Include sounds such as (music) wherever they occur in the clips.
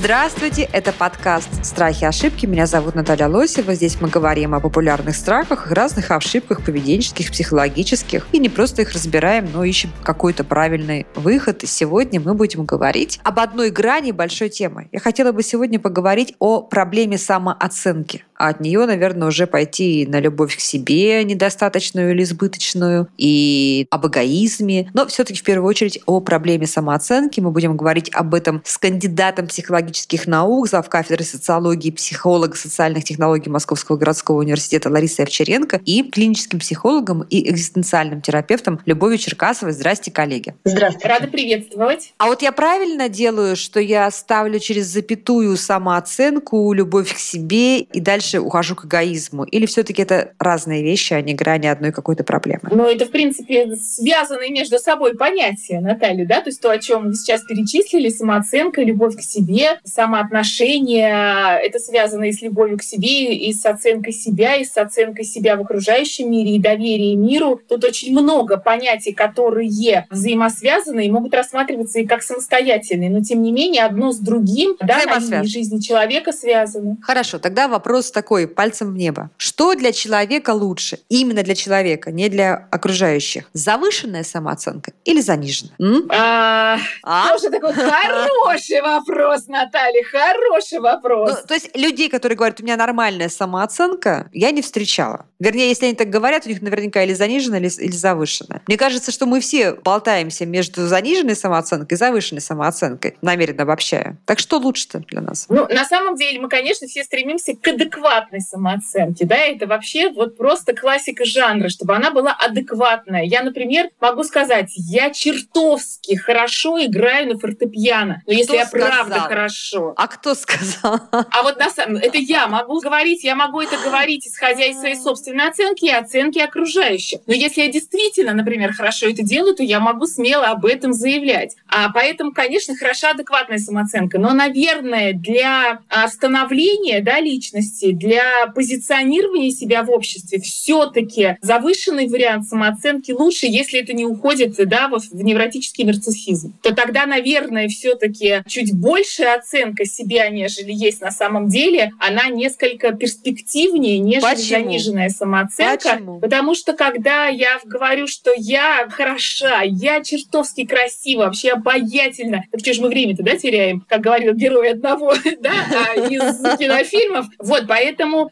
Здравствуйте, это подкаст «Страхи и ошибки». Меня зовут Наталья Лосева. Здесь мы говорим о популярных страхах разных ошибках поведенческих, психологических. И не просто их разбираем, но ищем какой-то правильный выход. И сегодня мы будем говорить об одной грани большой темы. Я хотела бы сегодня поговорить о проблеме самооценки. А от нее, наверное, уже пойти на любовь к себе недостаточную или избыточную, и об эгоизме. Но все-таки в первую очередь о проблеме самооценки. Мы будем говорить об этом с кандидатом психологических наук, зав. кафедры социологии, психолога социальных технологий Московского городского университета Ларисой Овчаренко и клиническим психологом и экзистенциальным терапевтом Любовью Черкасовой. Здрасте, коллеги. Здравствуйте. Рада приветствовать. А вот я правильно делаю, что я ставлю через запятую самооценку, любовь к себе и дальше ухожу к эгоизму? Или все-таки это разные вещи, а не грани одной какой-то проблемы? Но это, в принципе, связанные между собой понятия, Наталья, да? То есть то, о чем вы сейчас перечислили, самооценка, любовь к себе, самоотношения, это связано и с любовью к себе, и с оценкой себя, и с оценкой себя в окружающем мире, и доверие миру. Тут очень много понятий, которые взаимосвязаны и могут рассматриваться и как самостоятельные, но тем не менее одно с другим да, на линии жизни человека связаны. Хорошо, тогда вопрос такой, пальцем в небо. Что для человека лучше? Именно для человека, не для окружающих. Завышенная самооценка или заниженная? М? А, А? Тоже такой хороший вопрос, Наталья, хороший вопрос. Ну, то есть людей, которые говорят, у меня нормальная самооценка, я не встречала. Вернее, если они так говорят, у них наверняка или заниженная, или, или завышенная. Мне кажется, что мы все болтаемся между заниженной самооценкой и завышенной самооценкой, намеренно обобщая. Так что лучше-то для нас? Ну, на самом деле, мы, конечно, все стремимся к адекватной самооценке, да, это вообще вот просто классика жанра, чтобы она была адекватная. Я, например, могу сказать, я чертовски хорошо играю на фортепиано, но если я правда сказал? хорошо. А кто сказал? А вот на самом это я могу говорить, я могу это говорить, исходя из своей собственной оценки и оценки окружающих. Но если я действительно, например, хорошо это делаю, то я могу смело об этом заявлять. А поэтому, конечно, хороша адекватная самооценка. Но, наверное, для а, становления да, личности, для позиционирования себя в обществе все-таки завышенный вариант самооценки лучше, если это не уходит да, в, в невротический нарциссизм. То тогда, наверное, все-таки чуть большая оценка себя, нежели есть на самом деле, она несколько перспективнее, нежели Почему? заниженная самооценка. Почему? Потому что когда я говорю, что я хороша, я чертовски красива, вообще обаятельна, так что же мы время-то да, теряем, как говорил герой одного (laughs) да, а, из (laughs) кинофильмов. Вот, поэтому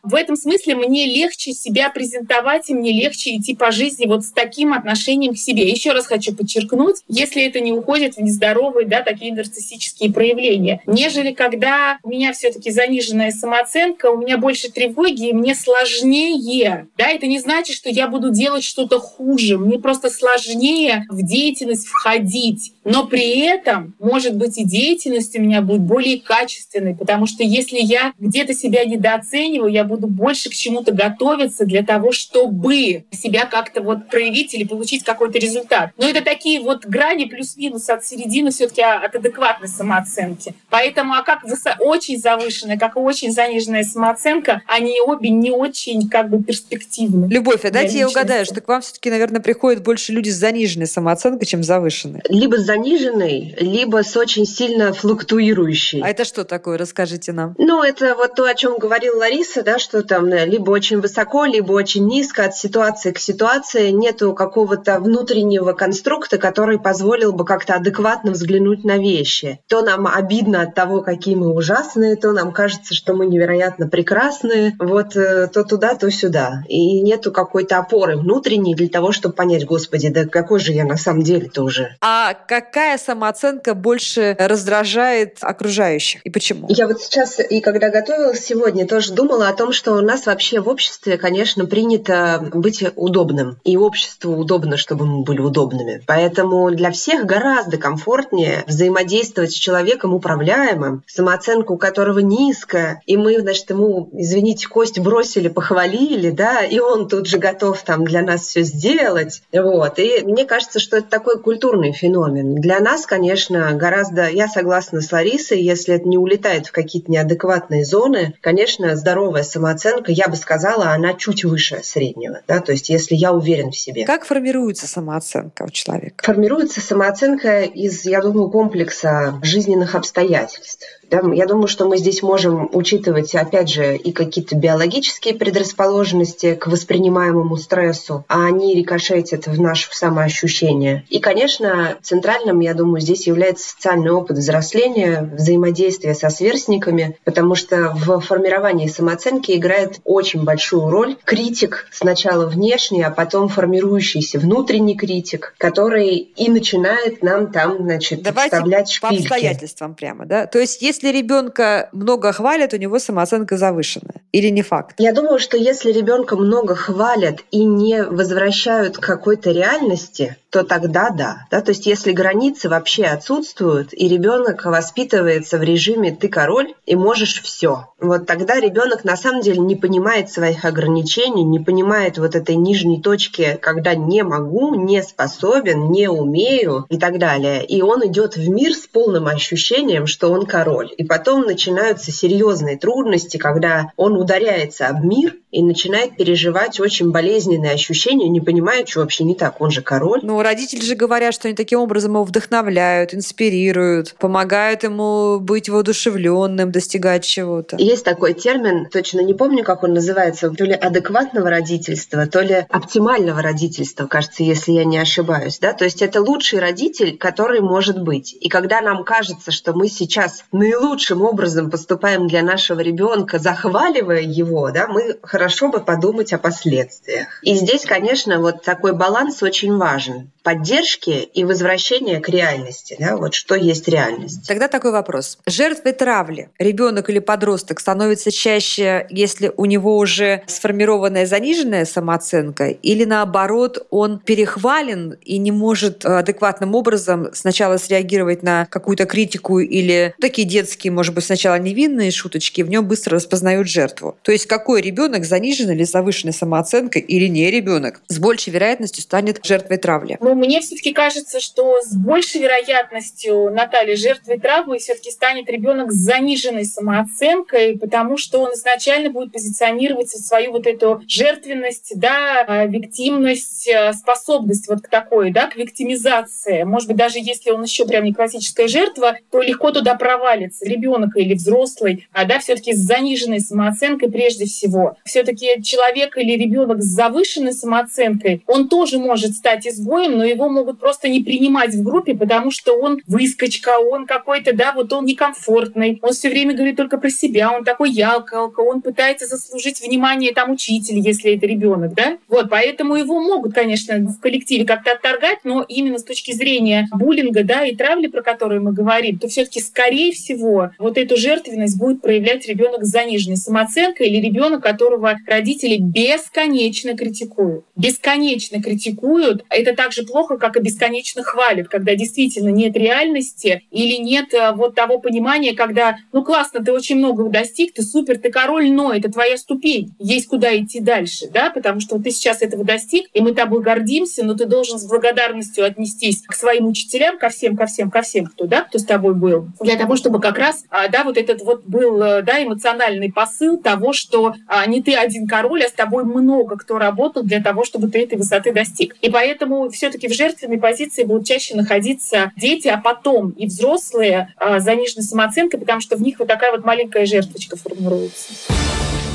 в этом смысле мне легче себя презентовать, и мне легче идти по жизни вот с таким отношением к себе. Еще раз хочу подчеркнуть, если это не уходит в нездоровые, да, такие нарциссические проявления, нежели когда у меня все-таки заниженная самооценка, у меня больше тревоги, и мне сложнее. Да, это не значит, что я буду делать что-то хуже. Мне просто сложнее в деятельность входить. Но при этом, может быть, и деятельность у меня будет более качественной, потому что если я где-то себя недооцениваю, я буду больше к чему-то готовиться для того, чтобы себя как-то вот проявить или получить какой-то результат. Но это такие вот грани плюс-минус от середины все-таки от адекватной самооценки. Поэтому, а как высо- очень завышенная, как и очень заниженная самооценка, они обе не очень как бы перспективны. Любовь, а дайте я угадаю, что к вам все-таки, наверное, приходят больше люди с заниженной самооценкой, чем завышенной. Либо заниженный, либо с очень сильно флуктуирующий. А это что такое? Расскажите нам. Ну, это вот то, о чем говорила Лариса, да, что там э, либо очень высоко, либо очень низко, от ситуации к ситуации нету какого-то внутреннего конструкта, который позволил бы как-то адекватно взглянуть на вещи. То нам обидно от того, какие мы ужасные, то нам кажется, что мы невероятно прекрасные, вот э, то туда, то сюда. И нету какой-то опоры внутренней для того, чтобы понять, господи, да какой же я на самом деле-то уже. А какая самооценка больше раздражает окружающих? И почему? Я вот сейчас, и когда готовилась сегодня, тоже думала о том, что у нас вообще в обществе, конечно, принято быть удобным. И обществу удобно, чтобы мы были удобными. Поэтому для всех гораздо комфортнее взаимодействовать с человеком управляемым, самооценка у которого низкая, и мы, значит, ему, извините, кость бросили, похвалили, да, и он тут же готов там для нас все сделать, вот. И мне кажется, что это такой культурный феномен. Для нас, конечно, гораздо, я согласна с Ларисой, если это не улетает в какие-то неадекватные зоны, конечно, здоровая самооценка, я бы сказала, она чуть выше среднего, да, то есть если я уверен в себе. Как формируется самооценка у человека? Формируется самооценка из, я думаю, комплекса жизненных обстоятельств. Да, я думаю, что мы здесь можем учитывать, опять же, и какие-то биологические предрасположенности к воспринимаемому стрессу, а они рикошетят в наше самоощущение. И, конечно, центральным, я думаю, здесь является социальный опыт взросления, взаимодействие со сверстниками, потому что в формировании самооценки играет очень большую роль критик, сначала внешний, а потом формирующийся внутренний критик, который и начинает нам там, значит, Давайте вставлять по шпильки. обстоятельствам прямо, да? То есть, если ребенка много хвалят, у него самооценка завышенная. Или не факт? Я думаю, что если ребенка много хвалят и не возвращают к какой-то реальности, то тогда да. да. То есть если границы вообще отсутствуют, и ребенок воспитывается в режиме «ты король» и можешь все, вот тогда ребенок на самом деле не понимает своих ограничений, не понимает вот этой нижней точки, когда не могу, не способен, не умею и так далее. И он идет в мир с полным ощущением, что он король. И потом начинаются серьезные трудности, когда он ударяется об мир и начинает переживать очень болезненные ощущения, не понимая, что вообще не так, он же король. Ну, родители же говорят, что они таким образом его вдохновляют, инспирируют, помогают ему быть воодушевленным, достигать чего-то. Есть такой термин, точно не помню, как он называется, то ли адекватного родительства, то ли оптимального родительства, кажется, если я не ошибаюсь. Да? То есть это лучший родитель, который может быть. И когда нам кажется, что мы сейчас наилучшим образом поступаем для нашего ребенка, захваливая его, да, мы хорошо бы подумать о последствиях. И здесь, конечно, вот такой баланс очень важен. Поддержки и возвращения к реальности. Да? Вот что есть реальность. Тогда такой вопрос. Жертвой травли ребенок или подросток становится чаще, если у него уже сформированная заниженная самооценка, или наоборот, он перехвален и не может э, адекватным образом сначала среагировать на какую-то критику или такие детские, может быть, сначала невинные шуточки, в нем быстро распознают жертву. То есть какой ребенок с заниженной или завышенной самооценкой или не ребенок с большей вероятностью станет жертвой травли? Но мне все-таки кажется, что с большей вероятностью Наталья жертвой травмы все-таки станет ребенок с заниженной самооценкой, потому что он изначально будет позиционировать свою вот эту жертвенность, да, э, виктимность, э, способность вот к такой, да, к виктимизации. Может быть, даже если он еще прям не классическая жертва, то легко туда провалится ребенок или взрослый, а да, все-таки с заниженной самооценкой прежде всего. Все-таки человек или ребенок с завышенной самооценкой, он тоже может стать изгоем, но его могут просто не принимать в группе, потому что он выскочка, он какой-то, да, вот он некомфортный, он все время говорит только про себя, он такой ялкалка, он пытается заслужить внимание там учителя, если это ребенок, да. Вот, поэтому его могут, конечно, в коллективе как-то отторгать, но именно с точки зрения буллинга, да, и травли, про которые мы говорим, то все-таки скорее всего вот эту жертвенность будет проявлять ребенок с заниженной самооценкой или ребенок, которого родители бесконечно критикуют. Бесконечно критикуют. Это так же плохо, как и бесконечно хвалят, когда действительно нет реальности или нет э, вот того понимания, когда, ну классно, ты очень много достиг, ты супер, ты король, но это твоя ступень. Есть куда идти дальше, да, потому что ты сейчас этого достиг, и мы тобой гордимся, но ты должен с благодарностью отнестись к своим учителям, ко всем, ко всем, ко всем, кто, да, кто с тобой был, для того, чтобы как раз, а, да, вот этот вот был, э, да, эмоциональный посыл того, что а, не ты один король, а с тобой много кто работал для того, чтобы ты этой высоты достиг. И поэтому все-таки в жертвенной позиции будут чаще находиться дети, а потом и взрослые а, заниженной самооценкой, потому что в них вот такая вот маленькая жертвочка формируется.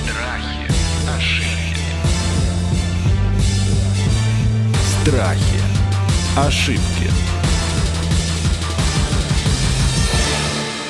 Страхи, ошибки, Страхи. Ошибки.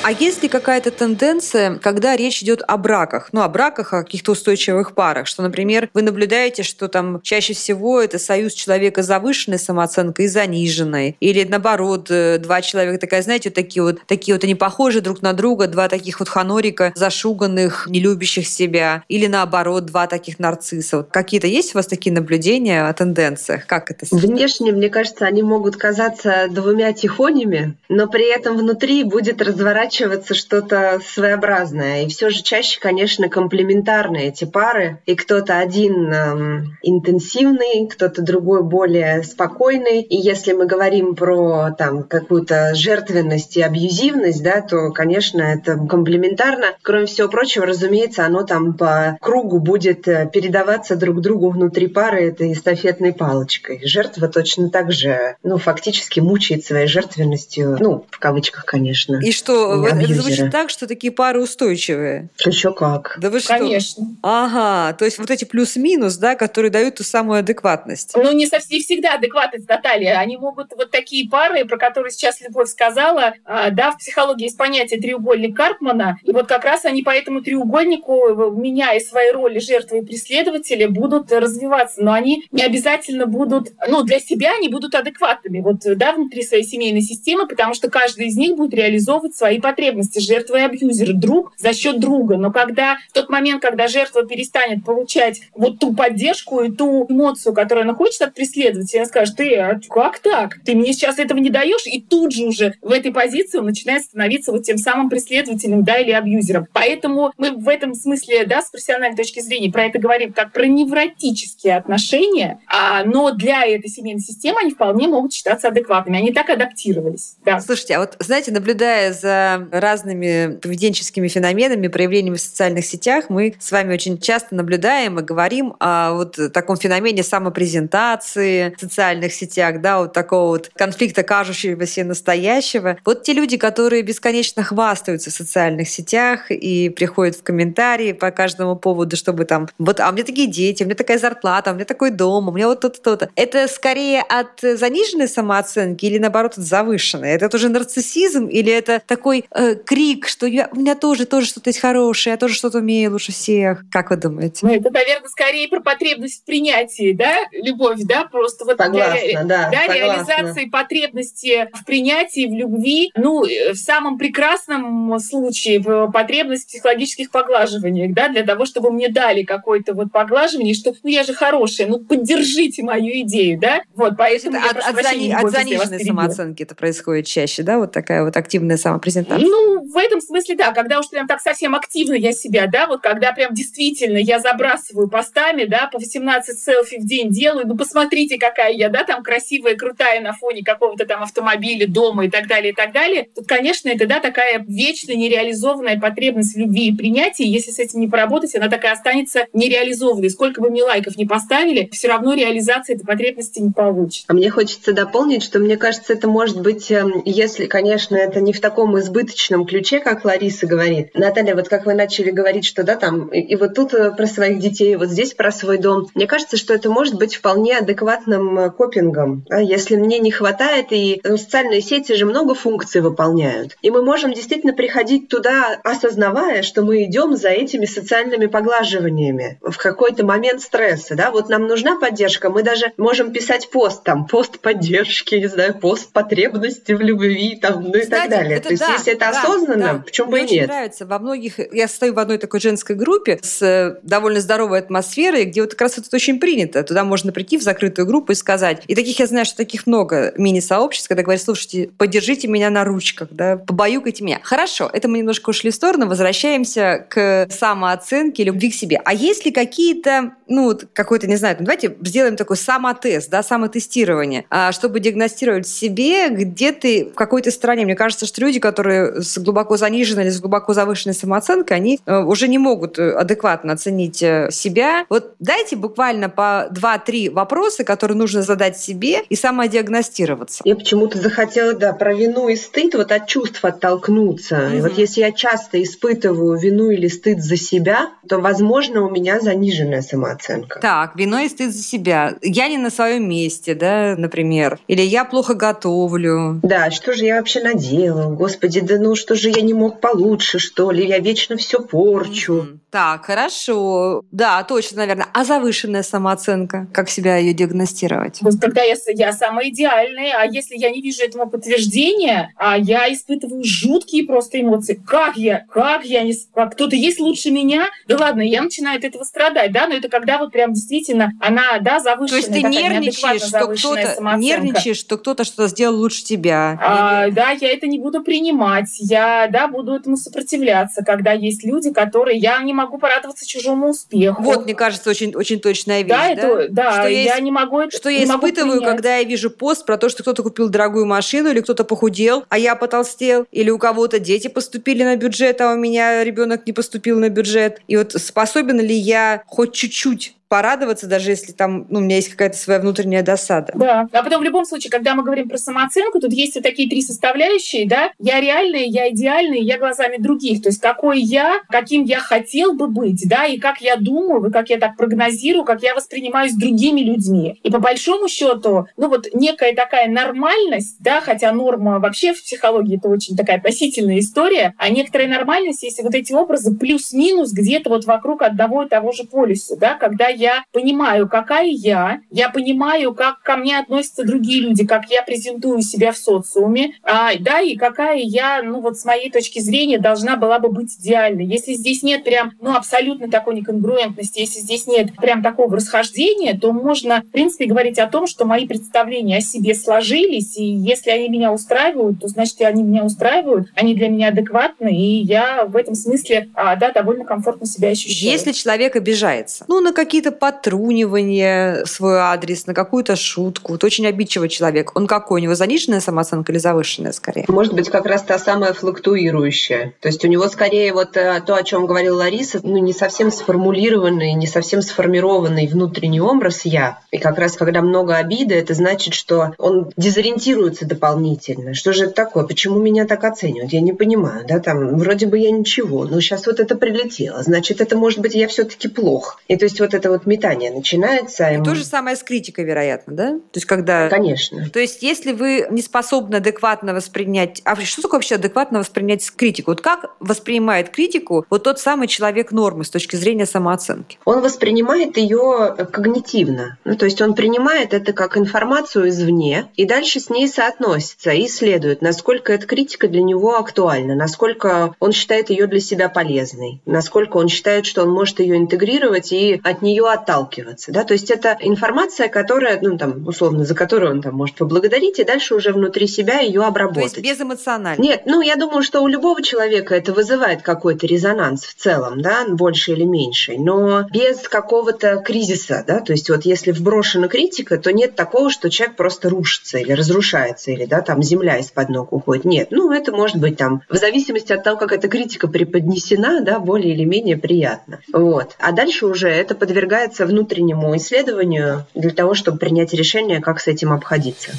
А есть ли какая-то тенденция, когда речь идет о браках, ну, о браках, о каких-то устойчивых парах, что, например, вы наблюдаете, что там чаще всего это союз человека с завышенной самооценкой и заниженной, или наоборот, э, два человека, такая, знаете, вот такие вот, такие вот они похожи друг на друга, два таких вот ханорика, зашуганных, не любящих себя, или наоборот, два таких нарцисса. Вот какие-то есть у вас такие наблюдения о тенденциях? Как это? Внешне, мне кажется, они могут казаться двумя тихонями, но при этом внутри будет разворачиваться разворачиваться что-то своеобразное. И все же чаще, конечно, комплементарные эти пары. И кто-то один эм, интенсивный, кто-то другой более спокойный. И если мы говорим про там какую-то жертвенность и абьюзивность, да, то, конечно, это комплементарно. Кроме всего прочего, разумеется, оно там по кругу будет э, передаваться друг другу внутри пары этой эстафетной палочкой. Жертва точно так же, ну, фактически мучает своей жертвенностью, ну, в кавычках, конечно. И что, это звучит так, что такие пары устойчивые? Еще как. Да вы что? Конечно. Ага, то есть вот эти плюс-минус, да, которые дают ту самую адекватность. Ну, не совсем всегда адекватность, Наталья. Они могут вот такие пары, про которые сейчас Любовь сказала, а, да, в психологии есть понятие треугольник Карпмана, и вот как раз они по этому треугольнику, меняя свои роли жертвы и преследователя, будут развиваться, но они не обязательно будут, ну, для себя они будут адекватными, вот, да, внутри своей семейной системы, потому что каждый из них будет реализовывать свои потребности, жертва и абьюзер, друг за счет друга. Но когда в тот момент, когда жертва перестанет получать вот ту поддержку и ту эмоцию, которую она хочет от преследователя, она скажет, ты, а как так? Ты мне сейчас этого не даешь? И тут же уже в этой позиции он начинает становиться вот тем самым преследователем, да, или абьюзером. Поэтому мы в этом смысле, да, с профессиональной точки зрения про это говорим как про невротические отношения, а, но для этой семейной системы они вполне могут считаться адекватными. Они так адаптировались. Да. Слушайте, а вот, знаете, наблюдая за разными поведенческими феноменами, проявлениями в социальных сетях, мы с вами очень часто наблюдаем и говорим о вот таком феномене самопрезентации в социальных сетях, да, вот такого вот конфликта кажущегося настоящего. Вот те люди, которые бесконечно хвастаются в социальных сетях и приходят в комментарии по каждому поводу, чтобы там, вот, а у меня такие дети, у меня такая зарплата, у меня такой дом, у меня вот то-то, то-то. Это скорее от заниженной самооценки или наоборот от завышенной? Это тоже нарциссизм или это такой э, крик, что я, у меня тоже, тоже что-то есть хорошее, я тоже что-то умею лучше всех? Как вы думаете? Ну, это, наверное, скорее про потребность в принятии, да, любовь, да, просто вот согласна, для, да, согласна. реализации потребности в принятии, в любви, ну, в самом прекрасном случае потребность в психологических поглаживаниях, да, для того, чтобы мне дали какое-то вот поглаживание, что, ну, я же хорошая, ну, поддержите мою идею, да, вот, поэтому от, от, зани, от заниженной самооценки это происходит чаще, да, вот такая вот активная самопрезентация? Ну, в этом смысле, да, когда уж прям так совсем активно я себя, да, вот когда прям действительно я забрасываю постами, да, по 18 селфи в день делаю, ну, посмотрите, какая я, да, там красивая, крутая на фоне какого-то там автомобиля, дома и так далее, и так далее. Тут, конечно, это, да, такая вечно нереализованная потребность в любви и принятии. Если с этим не поработать, она такая останется нереализованной. Сколько бы мне лайков не поставили, все равно реализация этой потребности не получится. А мне хочется дополнить, что мне кажется, это может быть, эм, если, конечно, это не в таком избыточном ключе, как Лариса говорит. Наталья, вот как вы начали говорить, что да, там, и вот тут э, про своих детей, вот здесь про свой дом. Мне кажется, что это может быть вполне адекватным э, копингом. А если мне не хватает, и ну, социальные сети же много функций выполняют. И мы можем действительно приходить туда, осознавая, что мы идем за этими социальными поглаживаниями в какой-то момент стресса. Да? Вот нам нужна поддержка, мы даже можем писать пост, там, пост поддержки, не знаю, пост потребности в любви, там, ну и так далее. Это, То есть, да, если это да, осознанно, да. почему Мне бы и очень нет? нравится. Во многих... Я стою в одной такой женской группе с э, довольно здоровой атмосферой, где вот как раз это очень принято. Туда можно прийти в закрытую группу и сказать. И таких я знаю, что таких много мини-сообществ, когда говорят, слушайте, поддержите меня на ручках, да, побаюкайте меня. Хорошо, это мы немножко ушли в сторону, возвращаемся к самооценке, любви к себе. А есть ли какие-то, ну, какой-то, не знаю, давайте сделаем такой самотест, да, самотестирование, а, чтобы диагностировать себе, где ты в какой-то стране. Мне кажется, что люди, которые с глубоко заниженной или с глубоко завышенной самооценкой, они э, уже не могут э, адекватно оценить э, себя. Вот дайте буквально по 2-3 вопроса, которые нужно задать себе и самодиагностироваться. Я почему-то захотела, да, про вину и стыд, вот от чувств оттолкнуться. И вот если я часто испытываю вину или стыд за себя, то, возможно, у меня заниженная самооценка. Так, вино и стыд за себя. Я не на своем месте, да, например. Или я плохо готовлю. Да, что же я вообще наделал? Господи, да ну что же я не мог получше, что ли? Я вечно все порчу. Мгм. Так, хорошо. Да, точно, наверное. А завышенная самооценка? Как себя ее диагностировать? Вот когда я, я самая идеальная, а если я не вижу этому подтверждения, а я испытываю жуткие просто эмоции. Как я? Как я не... Как кто-то есть лучше меня? Да ладно, я начинаю от этого страдать, да? Но это когда вот прям действительно она, да, завышенная. То есть ты нервничаешь, что кто-то нервничаешь, что кто-то что-то сделал лучше тебя. А, да, я это не буду принимать. Я, да, буду этому сопротивляться, когда есть люди, которые я не могу порадоваться чужому успеху. Вот, мне кажется, очень, очень точная вещь. Да, да? Это, да что я, я не могу это Что я испытываю, принять. когда я вижу пост про то, что кто-то купил дорогую машину, или кто-то похудел, а я потолстел, или у кого-то дети поступили на бюджет, а у меня ребенок не поступил на бюджет. И вот способен ли я хоть чуть-чуть порадоваться, даже если там ну, у меня есть какая-то своя внутренняя досада. Да. А потом в любом случае, когда мы говорим про самооценку, тут есть вот такие три составляющие, да, я реальный, я идеальный, я глазами других, то есть какой я, каким я хотел бы быть, да, и как я думаю, и как я так прогнозирую, как я воспринимаюсь другими людьми. И по большому счету, ну вот некая такая нормальность, да, хотя норма вообще в психологии это очень такая относительная история, а некоторая нормальность, если вот эти образы плюс-минус где-то вот вокруг одного и того же полюса, да, когда понимаю, какая я, я понимаю, как ко мне относятся другие люди, как я презентую себя в социуме, а, да, и какая я, ну вот с моей точки зрения, должна была бы быть идеальной. Если здесь нет прям, ну, абсолютно такой неконгруентности, если здесь нет прям такого расхождения, то можно, в принципе, говорить о том, что мои представления о себе сложились, и если они меня устраивают, то значит, они меня устраивают, они для меня адекватны, и я в этом смысле, а, да, довольно комфортно себя ощущаю. Если человек обижается, ну, на какие-то потрунивание свой адрес, на какую-то шутку. Вот очень обидчивый человек. Он какой? У него заниженная самооценка или завышенная скорее? Может быть, как раз та самая флуктуирующая. То есть у него скорее вот э, то, о чем говорила Лариса, ну, не совсем сформулированный, не совсем сформированный внутренний образ «я». И как раз, когда много обиды, это значит, что он дезориентируется дополнительно. Что же это такое? Почему меня так оценивают? Я не понимаю, да, там, вроде бы я ничего, но сейчас вот это прилетело. Значит, это может быть я все-таки плох. И то есть вот это вот вот метание начинается. И то же самое с критикой, вероятно, да? То есть когда... Конечно. То есть если вы не способны адекватно воспринять... А что такое вообще адекватно воспринять критику? Вот как воспринимает критику вот тот самый человек нормы с точки зрения самооценки? Он воспринимает ее когнитивно. Ну, то есть он принимает это как информацию извне и дальше с ней соотносится и исследует, насколько эта критика для него актуальна, насколько он считает ее для себя полезной, насколько он считает, что он может ее интегрировать и от нее отталкиваться. Да? То есть это информация, которая, ну, там, условно, за которую он там может поблагодарить, и дальше уже внутри себя ее обработать. То есть безэмоционально? Нет, ну, я думаю, что у любого человека это вызывает какой-то резонанс в целом, да, больше или меньше, но без какого-то кризиса, да, то есть вот если вброшена критика, то нет такого, что человек просто рушится или разрушается, или, да, там земля из-под ног уходит. Нет, ну, это может быть там в зависимости от того, как эта критика преподнесена, да, более или менее приятно. Вот. А дальше уже это подвергается подвергается внутреннему исследованию для того, чтобы принять решение, как с этим обходиться.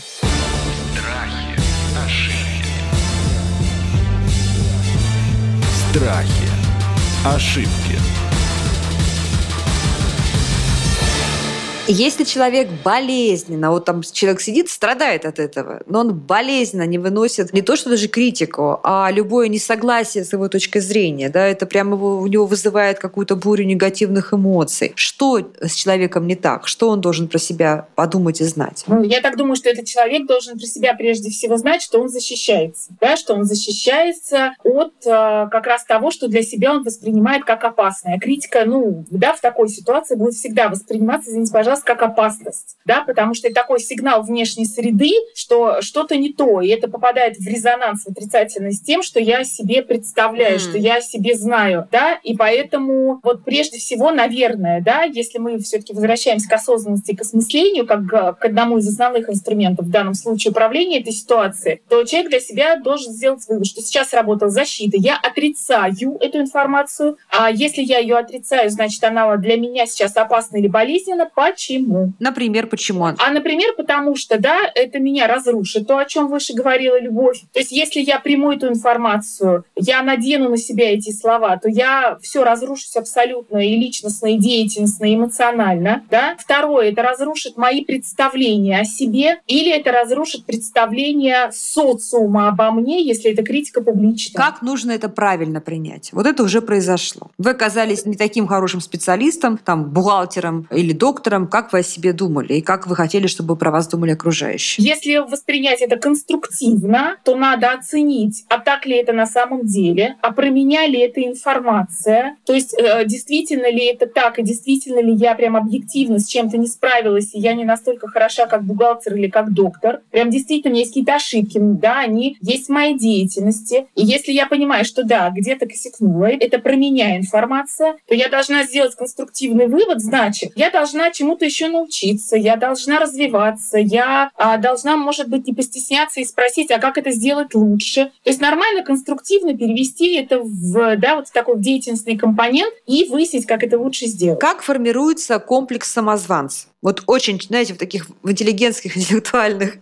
Страхи, ошибки. Страхи, ошибки. Если человек болезненно, вот там человек сидит, страдает от этого, но он болезненно не выносит не то, что даже критику, а любое несогласие с его точкой зрения, да, это прямо его, у него вызывает какую-то бурю негативных эмоций. Что с человеком не так? Что он должен про себя подумать и знать? Ну, я так думаю, что этот человек должен про себя прежде всего знать, что он защищается, да, что он защищается от э, как раз того, что для себя он воспринимает как опасное. Критика, ну, да, в такой ситуации будет всегда восприниматься, извините, пожалуйста, раз как опасность, да, потому что это такой сигнал внешней среды, что что-то не то, и это попадает в резонанс в отрицательный с тем, что я себе представляю, mm. что я себе знаю, да, и поэтому вот прежде всего, наверное, да, если мы все-таки возвращаемся к осознанности и к осмыслению, как к одному из основных инструментов в данном случае управления этой ситуацией, то человек для себя должен сделать вывод, что сейчас работала защита, я отрицаю эту информацию, а если я ее отрицаю, значит, она для меня сейчас опасна или болезненна, почему? Почему? Например, почему? А, например, потому что, да, это меня разрушит. То, о чем выше говорила Любовь. То есть, если я приму эту информацию, я надену на себя эти слова, то я все разрушусь абсолютно и личностно, и деятельностно, и эмоционально. Да? Второе, это разрушит мои представления о себе, или это разрушит представление социума обо мне, если это критика публичная. Как нужно это правильно принять? Вот это уже произошло. Вы оказались не таким хорошим специалистом, там, бухгалтером или доктором, как вы о себе думали и как вы хотели, чтобы про вас думали окружающие. Если воспринять это конструктивно, то надо оценить, а так ли это на самом деле, а про меня ли это информация, то есть э, действительно ли это так, и действительно ли я прям объективно с чем-то не справилась, и я не настолько хороша, как бухгалтер или как доктор. Прям действительно у меня есть какие-то ошибки, да, они есть в моей деятельности. И если я понимаю, что да, где-то косякнула, это про меня информация, то я должна сделать конструктивный вывод, значит, я должна чему-то еще научиться, я должна развиваться, я а, должна, может быть, не постесняться и спросить, а как это сделать лучше. То есть нормально, конструктивно перевести это в, да, вот такой деятельностный компонент и выяснить, как это лучше сделать. Как формируется комплекс самозванца? Вот очень, знаете, в таких в интеллигентских, (laughs) интеллектуальных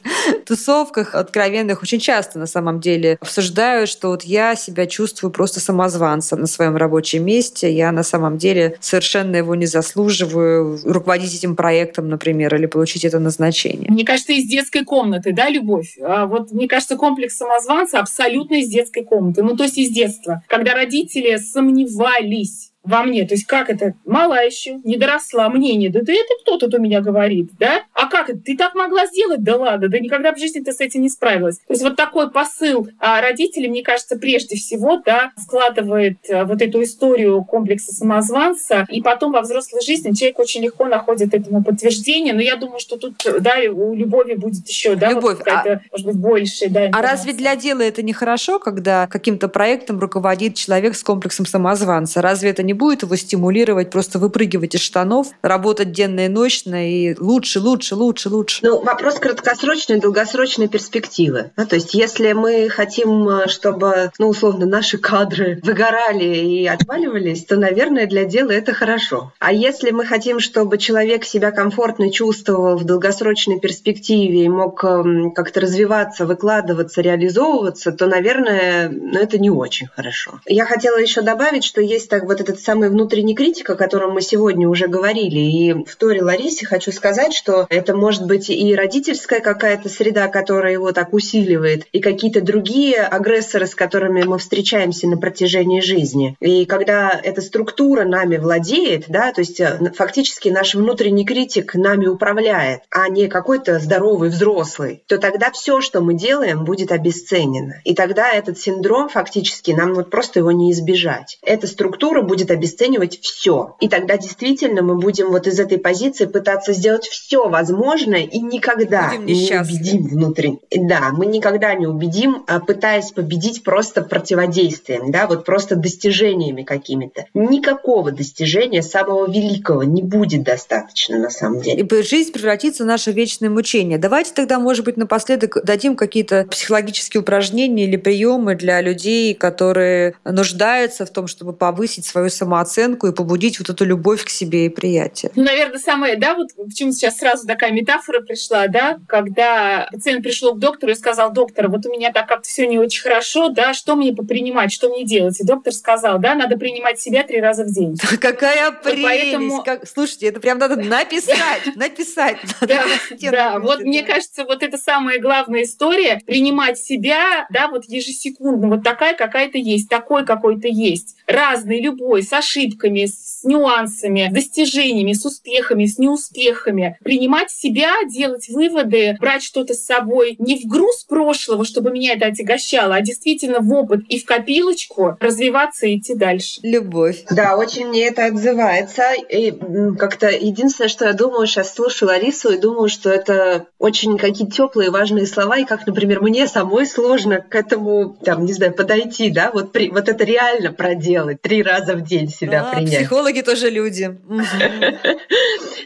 тусовках откровенных очень часто на самом деле обсуждают, что вот я себя чувствую просто самозванцем на своем рабочем месте, я на самом деле совершенно его не заслуживаю руководить этим проектом, например, или получить это назначение. Мне кажется, из детской комнаты, да, любовь? А вот мне кажется, комплекс самозванца абсолютно из детской комнаты, ну то есть из детства, когда родители сомневались во мне. То есть как это? Мала еще, не доросла, мнение. Да ты это кто тут у меня говорит, да? А как это? Ты так могла сделать? Да ладно, да никогда в жизни ты с этим не справилась. То есть вот такой посыл а родителей, мне кажется, прежде всего, да, складывает а, вот эту историю комплекса самозванца, и потом во взрослой жизни человек очень легко находит этому подтверждение. Но я думаю, что тут, да, у любови будет еще, да, Любовь, вот а... может быть, больше, да, А разве для дела это нехорошо, когда каким-то проектом руководит человек с комплексом самозванца? Разве это не не будет его стимулировать просто выпрыгивать из штанов, работать денно и ночно и лучше, лучше, лучше, лучше. Ну, вопрос краткосрочной и долгосрочной перспективы. Ну, то есть, если мы хотим, э, чтобы, ну, условно, наши кадры (laughs) выгорали и отваливались, то, наверное, для дела это хорошо. А если мы хотим, чтобы человек себя комфортно чувствовал в долгосрочной перспективе и мог эм, как-то развиваться, выкладываться, реализовываться, то, наверное, ну, это не очень хорошо. Я хотела еще добавить, что есть так вот этот самый внутренний критик, о котором мы сегодня уже говорили. И в Торе Ларисе хочу сказать, что это может быть и родительская какая-то среда, которая его так усиливает, и какие-то другие агрессоры, с которыми мы встречаемся на протяжении жизни. И когда эта структура нами владеет, да, то есть э, фактически наш внутренний критик нами управляет, а не какой-то здоровый взрослый, то тогда все, что мы делаем, будет обесценено. И тогда этот синдром фактически нам вот просто его не избежать. Эта структура будет обесценивать все. И тогда действительно мы будем вот из этой позиции пытаться сделать все возможное и никогда не убедим внутренне. Да, мы никогда не убедим, а пытаясь победить просто противодействием, да, вот просто достижениями какими-то. Никакого достижения самого великого не будет достаточно на самом деле. И жизнь превратится в наше вечное мучение. Давайте тогда, может быть, напоследок дадим какие-то психологические упражнения или приемы для людей, которые нуждаются в том, чтобы повысить свою самооценку и побудить вот эту любовь к себе и приятие. Ну, наверное, самое, да, вот почему сейчас сразу такая метафора пришла, да, когда пациент пришел к доктору и сказал, доктор, вот у меня так как-то все не очень хорошо, да, что мне попринимать, что мне делать? И доктор сказал, да, надо принимать себя три раза в день. Какая прелесть! Поэтому... Как... Слушайте, это прям надо написать, (laughs) написать. Да, вот мне кажется, вот это самая главная история, принимать себя, да, вот ежесекундно, вот такая какая-то есть, такой какой-то есть, разный, любой, с ошибками, с нюансами, с достижениями, с успехами, с неуспехами. Принимать себя, делать выводы, брать что-то с собой не в груз прошлого, чтобы меня это отягощало, а действительно в опыт и в копилочку развиваться и идти дальше. Любовь. Да, очень мне это отзывается. И как-то единственное, что я думаю, сейчас слушаю Ларису и думаю, что это очень какие-то теплые, важные слова, и как, например, мне самой сложно к этому, там, не знаю, подойти, да, вот, при, вот это реально проделать три раза в день день себя А, принять. Психологи тоже люди. (laughs)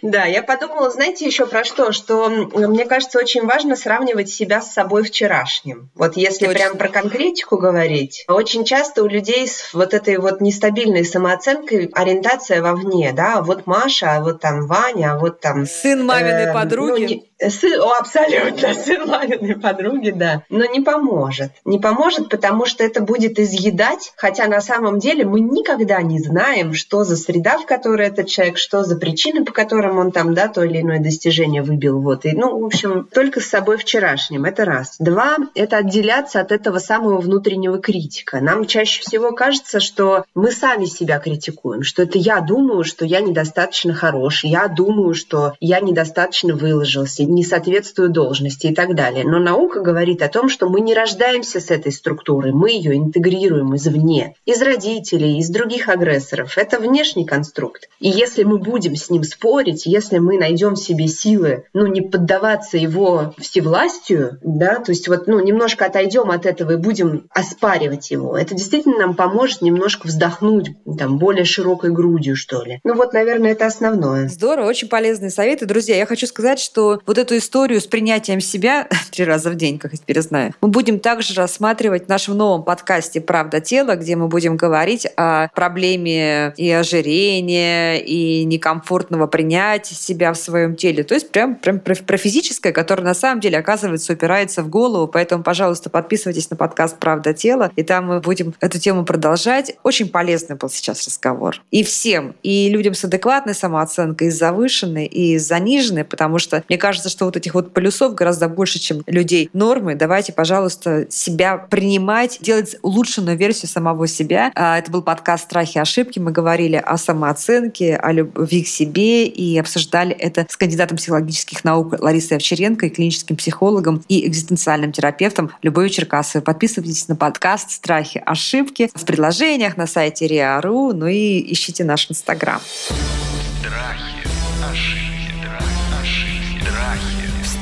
Да, я подумала, знаете, еще про что? Что мне кажется, очень важно сравнивать себя с собой вчерашним. Вот если Точно. прям про конкретику говорить, очень часто у людей с вот этой вот нестабильной самооценкой ориентация вовне, да, вот Маша, а вот там Ваня, а вот там Сын маминой Эм, подруги. Сын- о, абсолютно, (laughs) сын маминой подруги, да. Но не поможет. Не поможет, потому что это будет изъедать, хотя на самом деле мы никогда не знаем, что за среда, в которой этот человек, что за причины, по которым он там, да, то или иное достижение выбил. Вот. И, ну, в общем, только с собой вчерашним. Это раз. Два – это отделяться от этого самого внутреннего критика. Нам чаще всего кажется, что мы сами себя критикуем, что это я думаю, что я недостаточно хорош, я думаю, что я недостаточно выложился, не соответствую должности и так далее. Но наука говорит о том, что мы не рождаемся с этой структурой, мы ее интегрируем извне, из родителей, из других агрессоров. Это внешний конструкт. И если мы будем с ним спорить, если мы найдем в себе силы, ну, не поддаваться его всевластию, да, то есть вот, ну, немножко отойдем от этого и будем оспаривать его, это действительно нам поможет немножко вздохнуть, там, более широкой грудью, что ли. Ну, вот, наверное, это основное. Здорово, очень полезные советы. Друзья, я хочу сказать, что вот эту историю с принятием себя (laughs) три раза в день, как я теперь знаю, мы будем также рассматривать в нашем новом подкасте «Правда тела», где мы будем говорить о проблеме и ожирения, и некомфортного принятия себя в своем теле. То есть прям, прям про физическое, которое на самом деле, оказывается, упирается в голову. Поэтому, пожалуйста, подписывайтесь на подкаст «Правда тела», и там мы будем эту тему продолжать. Очень полезный был сейчас разговор. И всем, и людям с адекватной самооценкой, и с завышенной, и с заниженной, потому что мне кажется, что вот этих вот полюсов гораздо больше, чем людей нормы. Давайте, пожалуйста, себя принимать, делать улучшенную версию самого себя. А, Это был подкаст «Страхи и ошибки». Мы говорили о самооценке, о любви к себе и обсуждали это с кандидатом психологических наук Ларисой Овчаренко и клиническим психологом и экзистенциальным терапевтом Любовью Черкасовой. Подписывайтесь на подкаст «Страхи и ошибки» в приложениях на сайте риа.ру, ну и ищите наш Инстаграм.